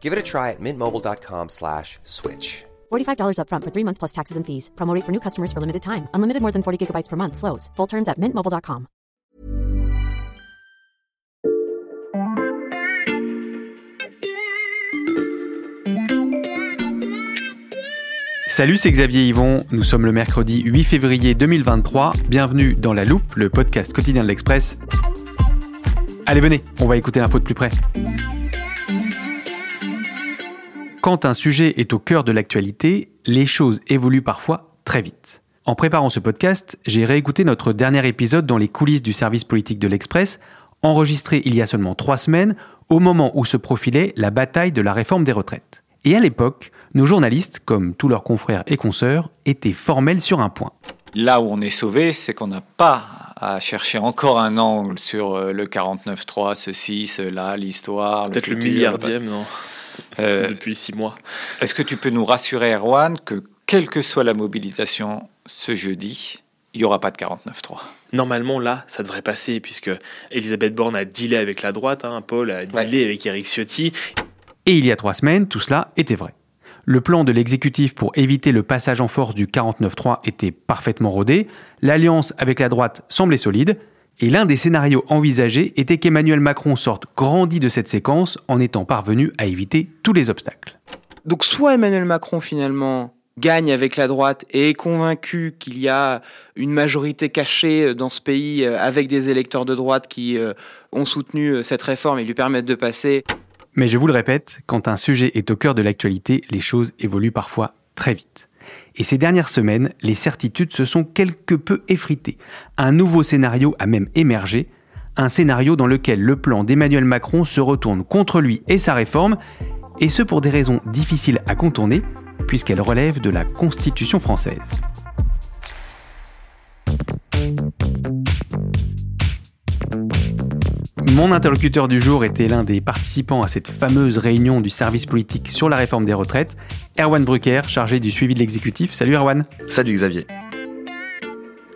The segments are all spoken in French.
Give it a try at mintmobile.com slash switch. $45 upfront for three months plus taxes and fees. Promo rate for new customers for limited time. Unlimited more than 40 gigabytes per month. Slows. Full terms at mintmobile.com. Salut, c'est Xavier Yvon. Nous sommes le mercredi 8 février 2023. Bienvenue dans La Loupe, le podcast quotidien de l'Express. Allez, venez, on va écouter l'info de plus près. Quand un sujet est au cœur de l'actualité, les choses évoluent parfois très vite. En préparant ce podcast, j'ai réécouté notre dernier épisode dans les coulisses du service politique de l'Express, enregistré il y a seulement trois semaines, au moment où se profilait la bataille de la réforme des retraites. Et à l'époque, nos journalistes, comme tous leurs confrères et consoeurs, étaient formels sur un point. Là où on est sauvé, c'est qu'on n'a pas à chercher encore un angle sur euh, le 49.3, ceci, cela, l'histoire. Peut-être le, milliardième, non? Depuis six mois. Est-ce que tu peux nous rassurer, Erwan, que quelle que soit la mobilisation ce jeudi, il n'y aura pas de 49.3 Normalement, là, ça devrait passer, puisque Elisabeth Borne a dealé avec la droite, hein, Paul a dealé avec Eric Ciotti. Et il y a trois semaines, tout cela était vrai. Le plan de l'exécutif pour éviter le passage en force du 49-3 était parfaitement rodé, l'alliance avec la droite semblait solide, et l'un des scénarios envisagés était qu'Emmanuel Macron sorte grandi de cette séquence en étant parvenu à éviter tous les obstacles. Donc soit Emmanuel Macron finalement gagne avec la droite et est convaincu qu'il y a une majorité cachée dans ce pays euh, avec des électeurs de droite qui euh, ont soutenu euh, cette réforme et lui permettent de passer. Mais je vous le répète, quand un sujet est au cœur de l'actualité, les choses évoluent parfois très vite. Et ces dernières semaines, les certitudes se sont quelque peu effritées. Un nouveau scénario a même émergé, un scénario dans lequel le plan d'Emmanuel Macron se retourne contre lui et sa réforme, et ce pour des raisons difficiles à contourner, puisqu'elles relèvent de la Constitution française. Mon interlocuteur du jour était l'un des participants à cette fameuse réunion du service politique sur la réforme des retraites, Erwan Brucker, chargé du suivi de l'exécutif. Salut Erwan. Salut Xavier.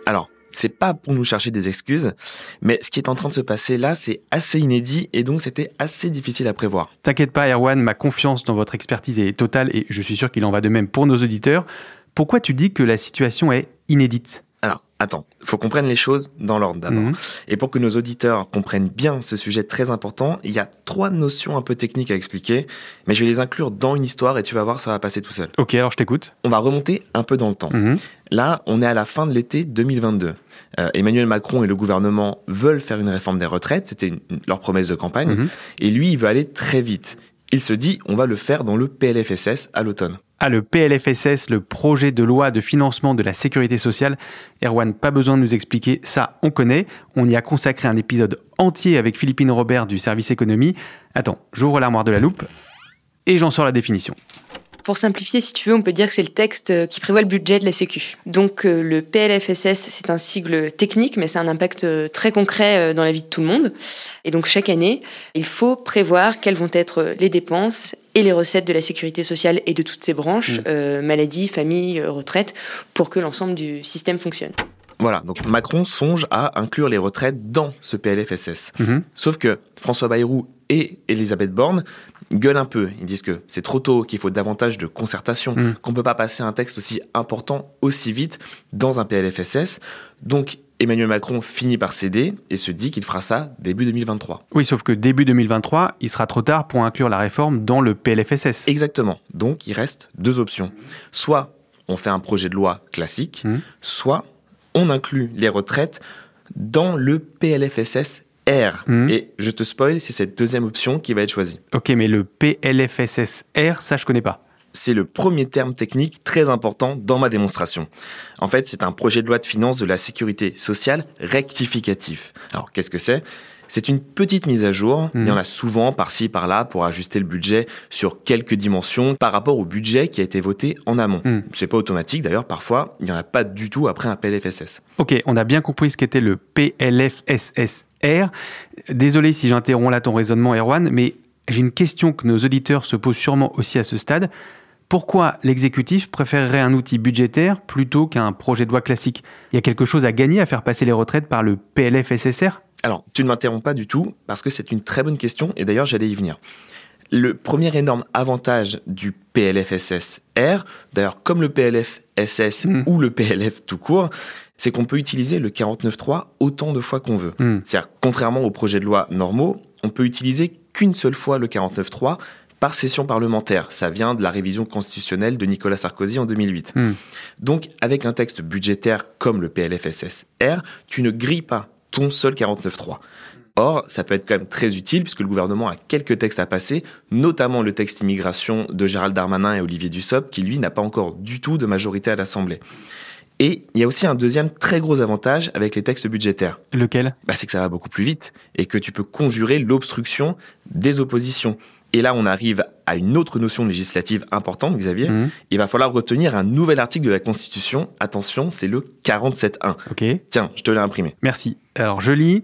Alors, c'est pas pour nous chercher des excuses, mais ce qui est en train de se passer là, c'est assez inédit et donc c'était assez difficile à prévoir. T'inquiète pas Erwan, ma confiance dans votre expertise est totale et je suis sûr qu'il en va de même pour nos auditeurs. Pourquoi tu dis que la situation est inédite? Attends, faut qu'on prenne les choses dans l'ordre d'abord. Mhm. Et pour que nos auditeurs comprennent bien ce sujet très important, il y a trois notions un peu techniques à expliquer, mais je vais les inclure dans une histoire et tu vas voir, ça va passer tout seul. Ok, alors je t'écoute. On va remonter un peu dans le temps. Mhm. Là, on est à la fin de l'été 2022. Euh, Emmanuel Macron et le gouvernement veulent faire une réforme des retraites, c'était leur promesse de campagne, Mhm. et lui, il veut aller très vite. Il se dit, on va le faire dans le PLFSS à l'automne. Ah, le PLFSS, le projet de loi de financement de la sécurité sociale. Erwan, pas besoin de nous expliquer, ça on connaît. On y a consacré un épisode entier avec Philippine Robert du service économie. Attends, j'ouvre l'armoire de la loupe et j'en sors la définition. Pour simplifier, si tu veux, on peut dire que c'est le texte euh, qui prévoit le budget de la Sécu. Donc euh, le PLFSS, c'est un sigle technique, mais c'est un impact euh, très concret dans la vie de tout le monde. Et donc chaque année, il faut prévoir quelles vont être les dépenses et les recettes de la sécurité sociale et de toutes ses branches, euh, maladie, famille, retraite, pour que l'ensemble du système fonctionne. Voilà, donc Macron songe à inclure les retraites dans ce PLFSS. Mhm. Sauf que François Bayrou et Elisabeth Borne gueulent un peu. Ils disent que c'est trop tôt, qu'il faut davantage de concertation, Mhm. qu'on peut pas passer un texte aussi important aussi vite dans un PLFSS. Donc Emmanuel Macron finit par céder et se dit qu'il fera ça début 2023. Oui, sauf que début 2023, il sera trop tard pour inclure la réforme dans le PLFSS. Exactement. Donc il reste deux options. Soit on fait un projet de loi classique, Mmh. soit on inclut les retraites dans le PLFSS R. Mmh. Et je te spoil, c'est cette deuxième option qui va être choisie. Ok, mais le PLFSSR, ça je connais pas. C'est le premier terme technique très important dans ma démonstration. En fait, c'est un projet de loi de finances de la sécurité sociale rectificatif. Alors, qu'est-ce que c'est? C'est une petite mise à jour. Il y en a souvent par-ci, par-là pour ajuster le budget sur quelques dimensions par rapport au budget qui a été voté en amont. Mm. C'est pas automatique d'ailleurs, parfois, il n'y en a pas du tout après un PLFSS. Ok, on a bien compris ce qu'était le Désolé si j'interromps là ton raisonnement, Erwan, mais j'ai une question que nos auditeurs se posent sûrement aussi à ce stade. Pourquoi l'exécutif préférerait un outil budgétaire plutôt qu'un projet de loi classique? Il y a quelque chose à gagner à faire passer les retraites par le PLFSSR Alors, tu ne m'interromps pas du tout, parce que c'est une très bonne question, et d'ailleurs, j'allais y venir. Le premier énorme avantage du PLFSS-R, d'ailleurs comme le PLFSS Mm. ou le PLF tout court, c'est qu'on peut utiliser le 49.3 autant de fois qu'on veut. Mm. C'est-à-dire, contrairement aux projets de loi normaux, on peut utiliser qu'une seule fois le 49.3 par session parlementaire. Ça vient de la révision constitutionnelle de Nicolas Sarkozy en 2008. Mm. Donc, avec un texte budgétaire comme le PLFSS-R, tu ne grilles pas ton seul 49.3. Or, ça peut être quand même très utile puisque le gouvernement a quelques textes à passer, notamment le texte immigration de Gérald Darmanin et Olivier Dussopt, qui lui n'a pas encore du tout de majorité à l'Assemblée. Et il y a aussi un deuxième très gros avantage avec les textes budgétaires. Lequel? Bah, c'est que ça va beaucoup plus vite et que tu peux conjurer l'obstruction des oppositions. Et là, on arrive à une autre notion législative importante, Xavier. Mhm. Il va falloir retenir un nouvel article de la Constitution. Attention, c'est le 47.1. Ok, Tiens, je te l'ai imprimé. merci. Alors je lis.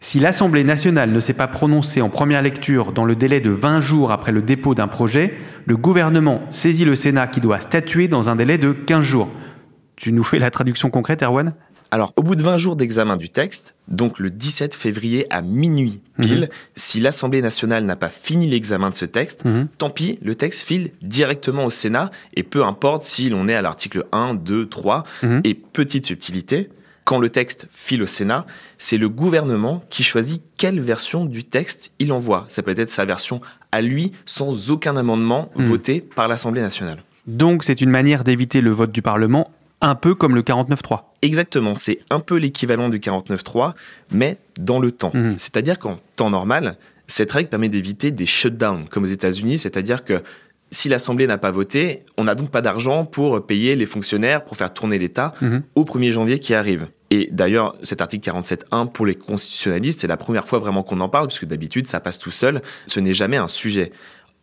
Si l'Assemblée nationale ne s'est pas prononcée en première lecture dans le délai de 20 jours après le dépôt d'un projet, le gouvernement saisit le Sénat qui doit statuer dans un délai de 15 jours. Tu nous fais la traduction concrète, Erwan? Alors, au bout de 20 jours d'examen du texte, donc le 17 février à minuit pile, si l'Assemblée nationale n'a pas fini l'examen de ce texte, Mhm. tant pis, le texte file directement au Sénat, et peu importe si l'on est à l'article 1, 2, 3, Mhm. et petite subtilité, quand le texte file au Sénat, c'est le gouvernement qui choisit quelle version du texte il envoie. Ça peut être sa version à lui, sans aucun amendement Mhm. voté par l'Assemblée nationale. Donc c'est une manière d'éviter le vote du Parlement, un peu comme le 49-3. Exactement, c'est un peu l'équivalent du 49.3, mais dans le temps. Mhm. C'est-à-dire qu'en temps normal, cette règle permet d'éviter des shutdowns, comme aux États-Unis, c'est-à-dire que si l'Assemblée n'a pas voté, on n'a donc pas d'argent pour payer les fonctionnaires, pour faire tourner l'État Mhm. au 1er janvier qui arrive. Et d'ailleurs, cet article 47.1, pour les constitutionnalistes, c'est la première fois vraiment qu'on en parle, puisque d'habitude, ça passe tout seul, ce n'est jamais un sujet.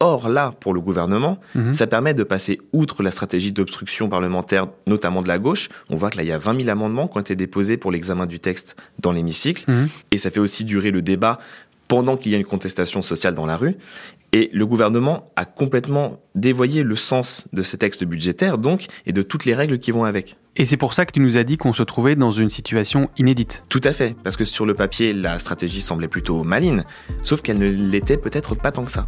Or là, pour le gouvernement, Mhm. ça permet de passer outre la stratégie d'obstruction parlementaire, notamment de la gauche. On voit que là, il y a 20 000 amendements qui ont été déposés pour l'examen du texte dans l'hémicycle. Mhm. Et ça fait aussi durer le débat pendant qu'il y a une contestation sociale dans la rue. Et le gouvernement a complètement dévoyé le sens de ce texte budgétaire, donc, et de toutes les règles qui vont avec. Et c'est pour ça que tu nous as dit qu'on se trouvait dans une situation inédite. Tout à fait, parce que sur le papier, la stratégie semblait plutôt maligne, sauf qu'elle ne l'était peut-être pas tant que ça.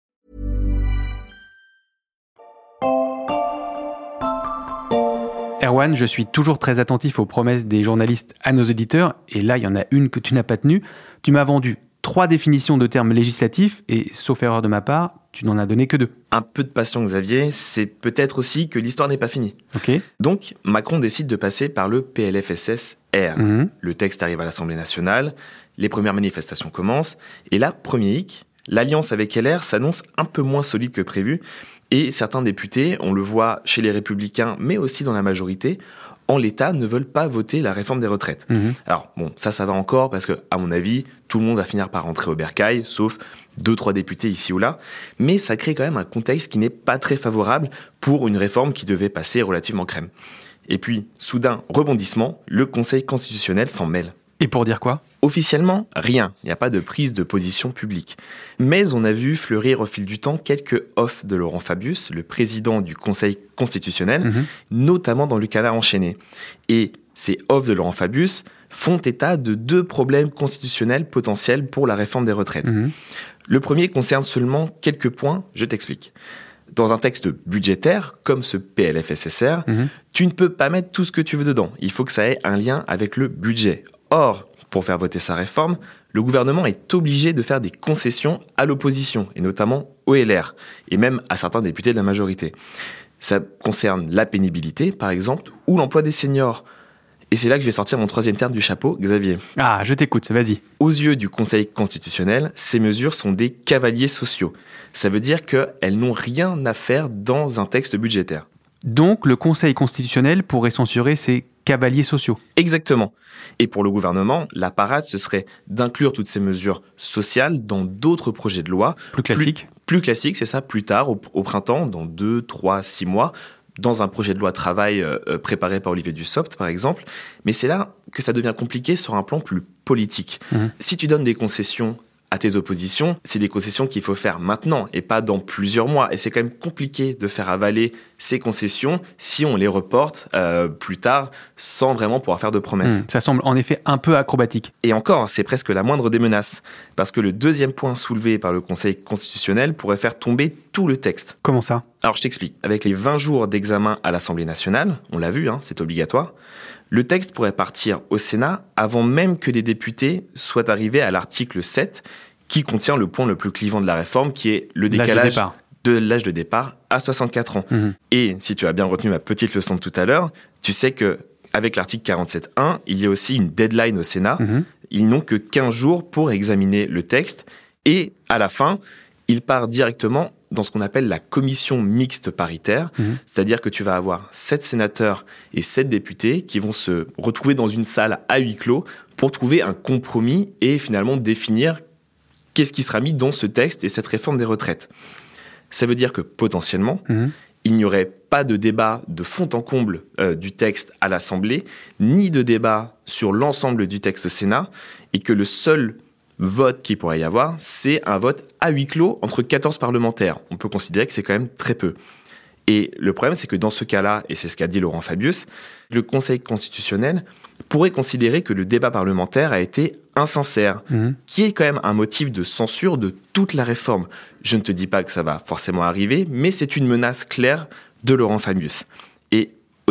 Erwan, je suis toujours très attentif aux promesses des journalistes à nos auditeurs, et là, il y en a une que tu n'as pas tenue. Tu m'as vendu trois définitions de termes législatifs, et sauf erreur de ma part, tu n'en as donné que deux. Un peu de passion, Xavier, c'est peut-être aussi que l'histoire n'est pas finie. Ok Donc, Macron décide de passer par le PLFSS-R. Mhm. Le texte arrive à l'Assemblée nationale, les premières manifestations commencent, et là, premier hic, l'alliance avec LR s'annonce un peu moins solide que prévu, et certains députés, on le voit chez les Républicains, mais aussi dans la majorité, en l'état, ne veulent pas voter la réforme des retraites. Mhm. Alors bon, ça, ça va encore parce que, à mon avis, tout le monde va finir par rentrer au bercail, sauf deux, trois députés ici ou là. Mais ça crée quand même un contexte qui n'est pas très favorable pour une réforme qui devait passer relativement crème. Et puis, soudain, rebondissement, le Conseil constitutionnel s'en mêle. Et pour dire quoi? Officiellement, rien. Il n'y a pas de prise de position publique. Mais on a vu fleurir au fil du temps quelques offs de Laurent Fabius, le président du Conseil constitutionnel, Mhm. notamment dans le canard enchaîné. Et ces offs de Laurent Fabius font état de deux problèmes constitutionnels potentiels pour la réforme des retraites. Mhm. Le premier concerne seulement quelques points, je t'explique. Dans un texte budgétaire, comme ce PLFSSR, Mhm. tu ne peux pas mettre tout ce que tu veux dedans. Il faut que ça ait un lien avec le budget. Or, pour faire voter sa réforme, le gouvernement est obligé de faire des concessions à l'opposition, et notamment au LR, et même à certains députés de la majorité. Ça concerne la pénibilité, par exemple, ou l'emploi des seniors. Et c'est là que je vais sortir mon troisième terme du chapeau, Xavier. Ah, je t'écoute, vas-y. Aux yeux du Conseil constitutionnel, ces mesures sont des cavaliers sociaux. Ça veut dire qu'elles n'ont rien à faire dans un texte budgétaire. Donc, le Conseil constitutionnel pourrait censurer ces cavaliers sociaux. Exactement. Et pour le gouvernement, la parade, ce serait d'inclure toutes ces mesures sociales dans d'autres projets de loi. Plus classique. Plus, plus classique, c'est ça, plus tard, au, au printemps, dans deux, trois, six mois, dans un projet de loi travail euh, euh, préparé par Olivier Dussopt, par exemple. Mais c'est là que ça devient compliqué sur un plan plus politique. Mhm. Si tu donnes des concessions à tes oppositions, c'est des concessions qu'il faut faire maintenant et pas dans plusieurs mois. Et c'est quand même compliqué de faire avaler ces concessions si on les reporte euh, plus tard sans vraiment pouvoir faire de promesses. Hmm, Ça semble en effet un peu acrobatique. Et encore, c'est presque la moindre des menaces, parce que le deuxième point soulevé par le Conseil constitutionnel pourrait faire tomber tout le texte. Comment ça? Alors je t'explique. Avec les 20 jours d'examen à l'Assemblée nationale, on l'a vu, hein, c'est obligatoire, le texte pourrait partir au Sénat avant même que les députés soient arrivés à l'article 7, qui contient le point le plus clivant de la réforme, qui est le décalage de l'âge de départ à 64 ans. Mhm. Et si tu as bien retenu ma petite leçon de tout à l'heure, tu sais que avec l'article 47.1, il y a aussi une deadline au Sénat. Mhm. Ils n'ont que 15 jours pour examiner le texte. Et à la fin, il part directement dans ce qu'on appelle la commission mixte paritaire. Mhm. C'est-à-dire que tu vas avoir 7 sénateurs et 7 députés qui vont se retrouver dans une salle à huis clos pour trouver un compromis et finalement définir qu'est-ce qui sera mis dans ce texte et cette réforme des retraites. Ça veut dire que potentiellement, Mhm. il n'y aurait pas de débat de fond en comble euh, du texte à l'Assemblée, ni de débat sur l'ensemble du texte au Sénat, et que le seul vote qu'il pourrait y avoir, c'est un vote à huis clos entre 14 parlementaires. On peut considérer que c'est quand même très peu. Et le problème, c'est que dans ce cas-là, et c'est ce qu'a dit Laurent Fabius, le Conseil constitutionnel pourrait considérer que le débat parlementaire a été insincère, Mhm. qui est quand même un motif de censure de toute la réforme. Je ne te dis pas que ça va forcément arriver, mais c'est une menace claire de Laurent Fabius.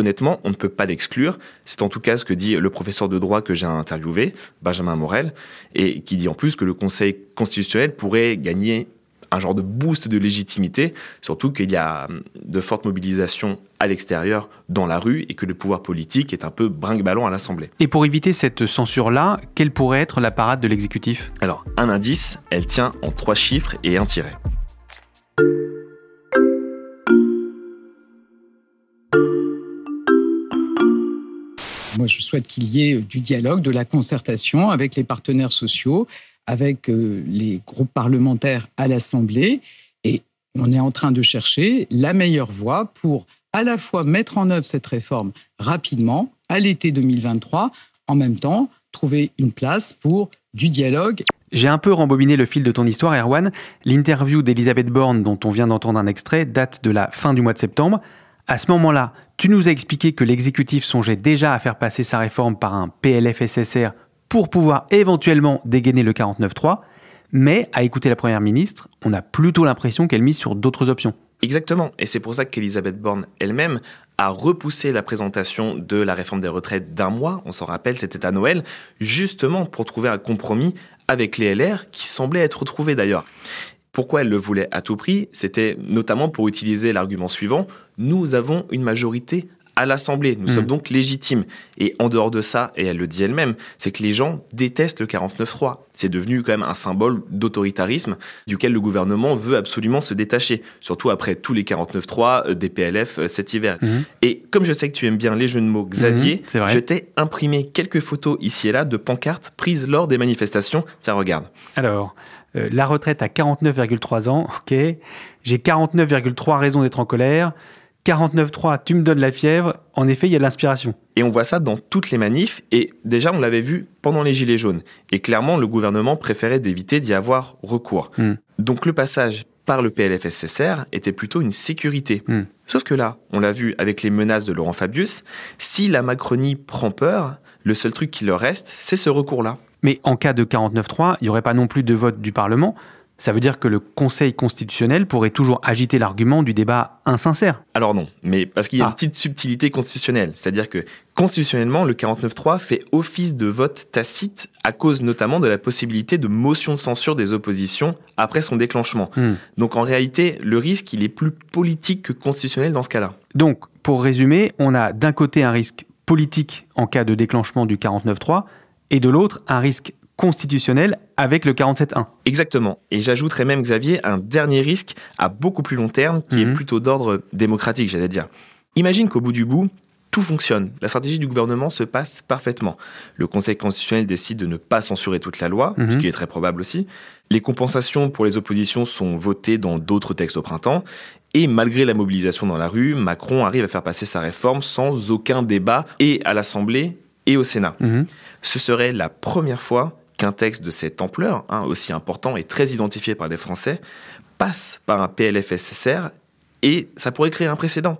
Honnêtement, on ne peut pas l'exclure. C'est en tout cas ce que dit le professeur de droit que j'ai interviewé, Benjamin Morel, et qui dit en plus que le Conseil constitutionnel pourrait gagner un genre de boost de légitimité, surtout qu'il y a hum, de fortes mobilisations à l'extérieur, dans la rue, et que le pouvoir politique est un peu brinque-ballon à l'Assemblée. Et pour éviter cette censure-là, quelle pourrait être la parade de l'exécutif? Alors, un indice, elle tient en trois chiffres et un tiret. Moi, je souhaite qu'il y ait euh, du dialogue, de la concertation avec les partenaires sociaux, avec euh, les groupes parlementaires à l'Assemblée. Et on est en train de chercher la meilleure voie pour à la fois mettre en œuvre cette réforme rapidement, à l'été 2023, en même temps trouver une place pour du dialogue J'ai un peu rembobiné le fil de ton histoire, Erwan. L'interview d'Elisabeth Borne, dont on vient d'entendre un extrait, date de la fin du mois de septembre. À ce moment-là, tu nous as expliqué que l'exécutif songeait déjà à faire passer sa réforme par un PLFSSR pour pouvoir éventuellement dégainer le 49.3. Mais à écouter la Première ministre, on a plutôt l'impression qu'elle mise sur d'autres options. Exactement. Et c'est pour ça qu'Elisabeth Borne elle-même a repoussé la présentation de la réforme des retraites d'un mois. On s'en rappelle, c'était à Noël, justement pour trouver un compromis avec les LR qui semblait être trouvé d'ailleurs. Pourquoi elle le voulait à tout prix C'était notamment pour utiliser l'argument suivant nous avons une majorité à l'Assemblée. Nous Mhm. sommes donc légitimes. Et en dehors de ça, et elle le dit elle-même, c'est que les gens détestent le 49-3. C'est devenu quand même un symbole d'autoritarisme duquel le gouvernement veut absolument se détacher. Surtout après tous les 49-3 euh, des PLF euh, cet hiver. Mhm. Et comme je sais que tu aimes bien les jeux de mots, Xavier, vrai. je t'ai imprimé quelques photos ici et là de pancartes prises lors des manifestations. Tiens, regarde. Alors, euh, la retraite à 49,3 ans, ok. J'ai 49,3 raisons d'être en colère. 49,3, tu me donnes la fièvre. En effet, il y a de l'inspiration. Et on voit ça dans toutes les manifs. Et déjà, on l'avait vu pendant les Gilets jaunes. Et clairement, le gouvernement préférait d'éviter d'y avoir recours. Hmm. Donc le passage par le PLFSSR était plutôt une sécurité. Hmm. Sauf que là, on l'a vu avec les menaces de Laurent Fabius, si la Macronie prend peur, le seul truc qui leur reste, c'est ce recours-là. Mais en cas de 49.3, il n'y aurait pas non plus de vote du Parlement. Ça veut dire que le Conseil constitutionnel pourrait toujours agiter l'argument du débat insincère. Alors non, mais parce qu'il y a Ah. une petite subtilité constitutionnelle, c'est-à-dire que constitutionnellement, le 49.3 fait office de vote tacite à cause notamment de la possibilité de motion de censure des oppositions après son déclenchement. Hmm. Donc en réalité, le risque, il est plus politique que constitutionnel dans ce cas-là. Donc, pour résumer, on a d'un côté un risque politique en cas de déclenchement du 49.3 et de l'autre un risque constitutionnel avec le 47.1. Exactement. Et j'ajouterais même, Xavier, un dernier risque à beaucoup plus long terme qui Mhm. est plutôt d'ordre démocratique, j'allais dire. Imagine qu'au bout du bout, tout fonctionne. La stratégie du gouvernement se passe parfaitement. Le Conseil constitutionnel décide de ne pas censurer toute la loi, Mhm. ce qui est très probable aussi. Les compensations pour les oppositions sont votées dans d'autres textes au printemps. Et malgré la mobilisation dans la rue, Macron arrive à faire passer sa réforme sans aucun débat, et à l'Assemblée et au Sénat. Mhm. Ce serait la première fois qu'un texte de cette ampleur, hein, aussi important et très identifié par les Français, passe par un PLFSSR et ça pourrait créer un précédent.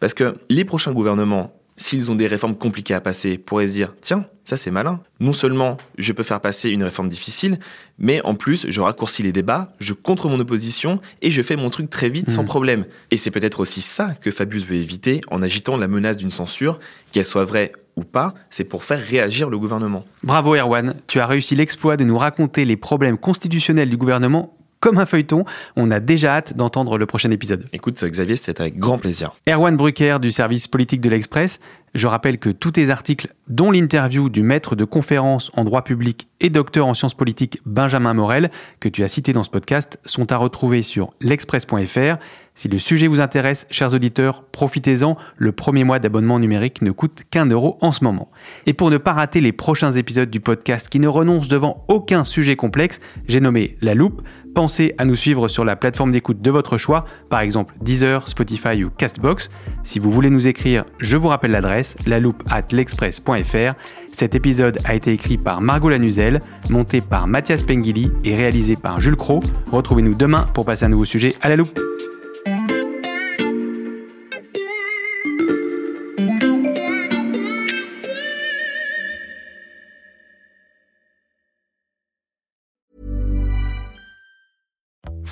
Parce que les prochains gouvernements, s'ils ont des réformes compliquées à passer, pourraient se dire tiens, ça c'est malin. Non seulement je peux faire passer une réforme difficile, mais en plus je raccourcis les débats, je contre mon opposition et je fais mon truc très vite sans Mhm. problème. Et c'est peut-être aussi ça que Fabius veut éviter en agitant la menace d'une censure, qu'elle soit vraie ou pas, c'est pour faire réagir le gouvernement. Bravo Erwan, tu as réussi l'exploit de nous raconter les problèmes constitutionnels du gouvernement comme un feuilleton. On a déjà hâte d'entendre le prochain épisode. Écoute, Xavier, c'était avec grand plaisir. Erwan Brucker du service politique de l'Express. Je rappelle que tous tes articles, dont l'interview du maître de conférence en droit public et docteur en sciences politiques Benjamin Morel, que tu as cité dans ce podcast, sont à retrouver sur l'express.fr. Si le sujet vous intéresse, chers auditeurs, profitez-en. Le premier mois d'abonnement numérique ne coûte qu'un euro en ce moment. Et pour ne pas rater les prochains épisodes du podcast qui ne renoncent devant aucun sujet complexe, j'ai nommé La Loupe. Pensez à nous suivre sur la plateforme d'écoute de votre choix, par exemple Deezer, Spotify ou Castbox. Si vous voulez nous écrire, je vous rappelle l'adresse, laloupe at l'express.fr. Cet épisode a été écrit par Margot Lanuzel, monté par Mathias Pengili et réalisé par Jules Cro. Retrouvez-nous demain pour passer un nouveau sujet à la loupe.